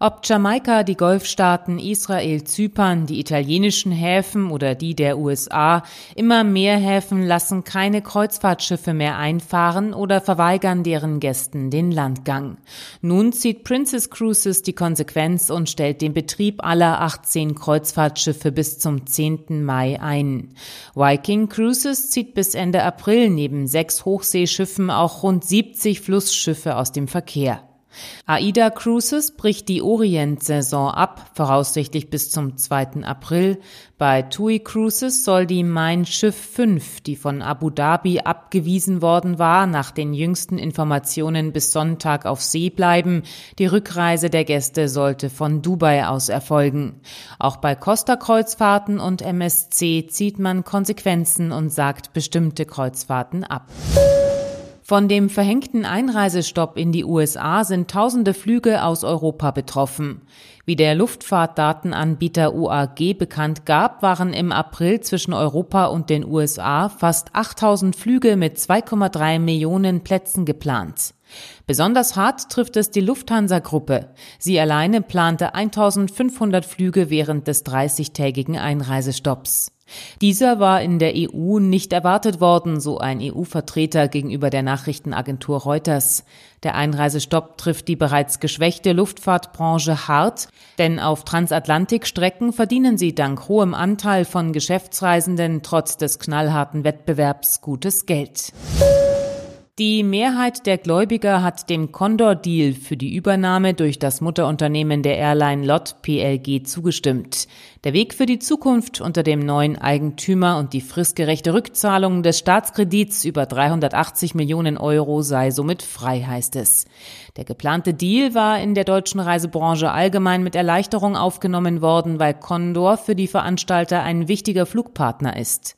Ob Jamaika, die Golfstaaten, Israel, Zypern, die italienischen Häfen oder die der USA, immer mehr Häfen lassen keine Kreuzfahrtschiffe mehr einfahren oder verweigern deren Gästen den Landgang. Nun zieht Princess Cruises die Konsequenz und stellt den Betrieb aller 18 Kreuzfahrtschiffe bis zum 10. Mai ein. Viking Cruises zieht bis Ende April neben sechs Hochseeschiffen auch rund 70 Flussschiffe aus dem Verkehr. AIDA Cruises bricht die Orient-Saison ab, voraussichtlich bis zum 2. April. Bei TUI Cruises soll die Mein Schiff 5, die von Abu Dhabi abgewiesen worden war, nach den jüngsten Informationen bis Sonntag auf See bleiben. Die Rückreise der Gäste sollte von Dubai aus erfolgen. Auch bei Costa Kreuzfahrten und MSC zieht man Konsequenzen und sagt bestimmte Kreuzfahrten ab. Von dem verhängten Einreisestopp in die USA sind tausende Flüge aus Europa betroffen. Wie der Luftfahrtdatenanbieter UAG bekannt gab, waren im April zwischen Europa und den USA fast 8000 Flüge mit 2,3 Millionen Plätzen geplant. Besonders hart trifft es die Lufthansa-Gruppe. Sie alleine plante 1500 Flüge während des 30-tägigen Einreisestopps. Dieser war in der EU nicht erwartet worden, so ein EU-Vertreter gegenüber der Nachrichtenagentur Reuters. Der Einreisestopp trifft die bereits geschwächte Luftfahrtbranche hart, denn auf Transatlantikstrecken verdienen sie dank hohem Anteil von Geschäftsreisenden trotz des knallharten Wettbewerbs gutes Geld. Die Mehrheit der Gläubiger hat dem Condor-Deal für die Übernahme durch das Mutterunternehmen der Airline LOT PLG zugestimmt. Der Weg für die Zukunft unter dem neuen Eigentümer und die fristgerechte Rückzahlung des Staatskredits über 380 Millionen Euro sei somit frei, heißt es. Der geplante Deal war in der deutschen Reisebranche allgemein mit Erleichterung aufgenommen worden, weil Condor für die Veranstalter ein wichtiger Flugpartner ist.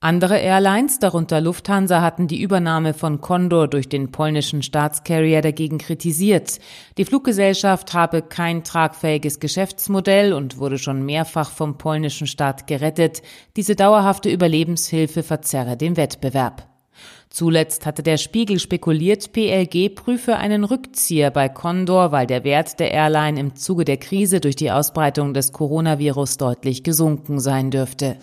Andere Airlines, darunter Lufthansa, hatten die Übernahme von Condor durch den polnischen Staatscarrier dagegen kritisiert. Die Fluggesellschaft habe kein tragfähiges Geschäftsmodell und wurde schon mehrfach vom polnischen Staat gerettet. Diese dauerhafte Überlebenshilfe verzerre den Wettbewerb. Zuletzt hatte der Spiegel spekuliert, PLG prüfe einen Rückzieher bei Condor, weil der Wert der Airline im Zuge der Krise durch die Ausbreitung des Coronavirus deutlich gesunken sein dürfte.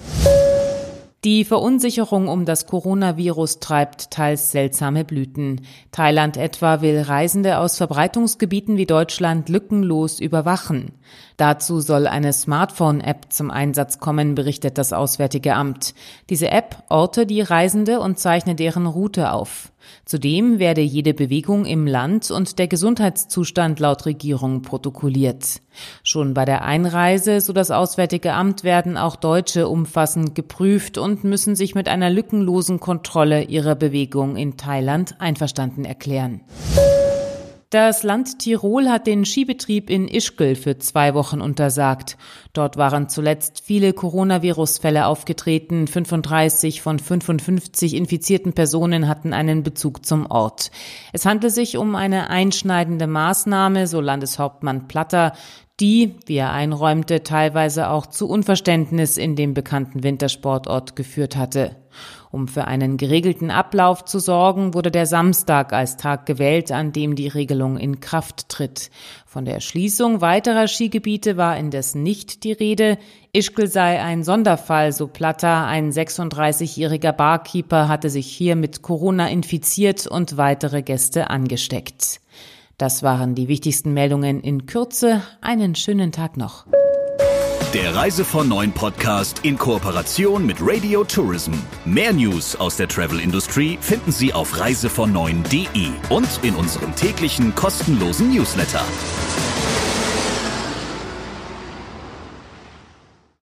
Die Verunsicherung um das Coronavirus treibt teils seltsame Blüten. Thailand etwa will Reisende aus Verbreitungsgebieten wie Deutschland lückenlos überwachen. Dazu soll eine Smartphone-App zum Einsatz kommen, berichtet das Auswärtige Amt. Diese App orte die Reisende und zeichne deren Route auf. Zudem werde jede Bewegung im Land und der Gesundheitszustand laut Regierung protokolliert. Schon bei der Einreise, so das Auswärtige Amt, werden auch Deutsche umfassend geprüft und müssen sich mit einer lückenlosen Kontrolle ihrer Bewegung in Thailand einverstanden erklären. Das Land Tirol hat den Skibetrieb in Ischgl für zwei Wochen untersagt. Dort waren zuletzt viele Coronavirus-Fälle aufgetreten. 35 von 55 infizierten Personen hatten einen Bezug zum Ort. Es handelt sich um eine einschneidende Maßnahme, so Landeshauptmann Platter die, wie er einräumte, teilweise auch zu Unverständnis in dem bekannten Wintersportort geführt hatte. Um für einen geregelten Ablauf zu sorgen, wurde der Samstag als Tag gewählt, an dem die Regelung in Kraft tritt. Von der Schließung weiterer Skigebiete war indes nicht die Rede. Ischgl sei ein Sonderfall, so Platter. Ein 36-jähriger Barkeeper hatte sich hier mit Corona infiziert und weitere Gäste angesteckt. Das waren die wichtigsten Meldungen in Kürze. Einen schönen Tag noch. Der Reise von Neuen Podcast in Kooperation mit Radio Tourism. Mehr News aus der Travel Industry finden Sie auf reisevon und in unserem täglichen kostenlosen Newsletter.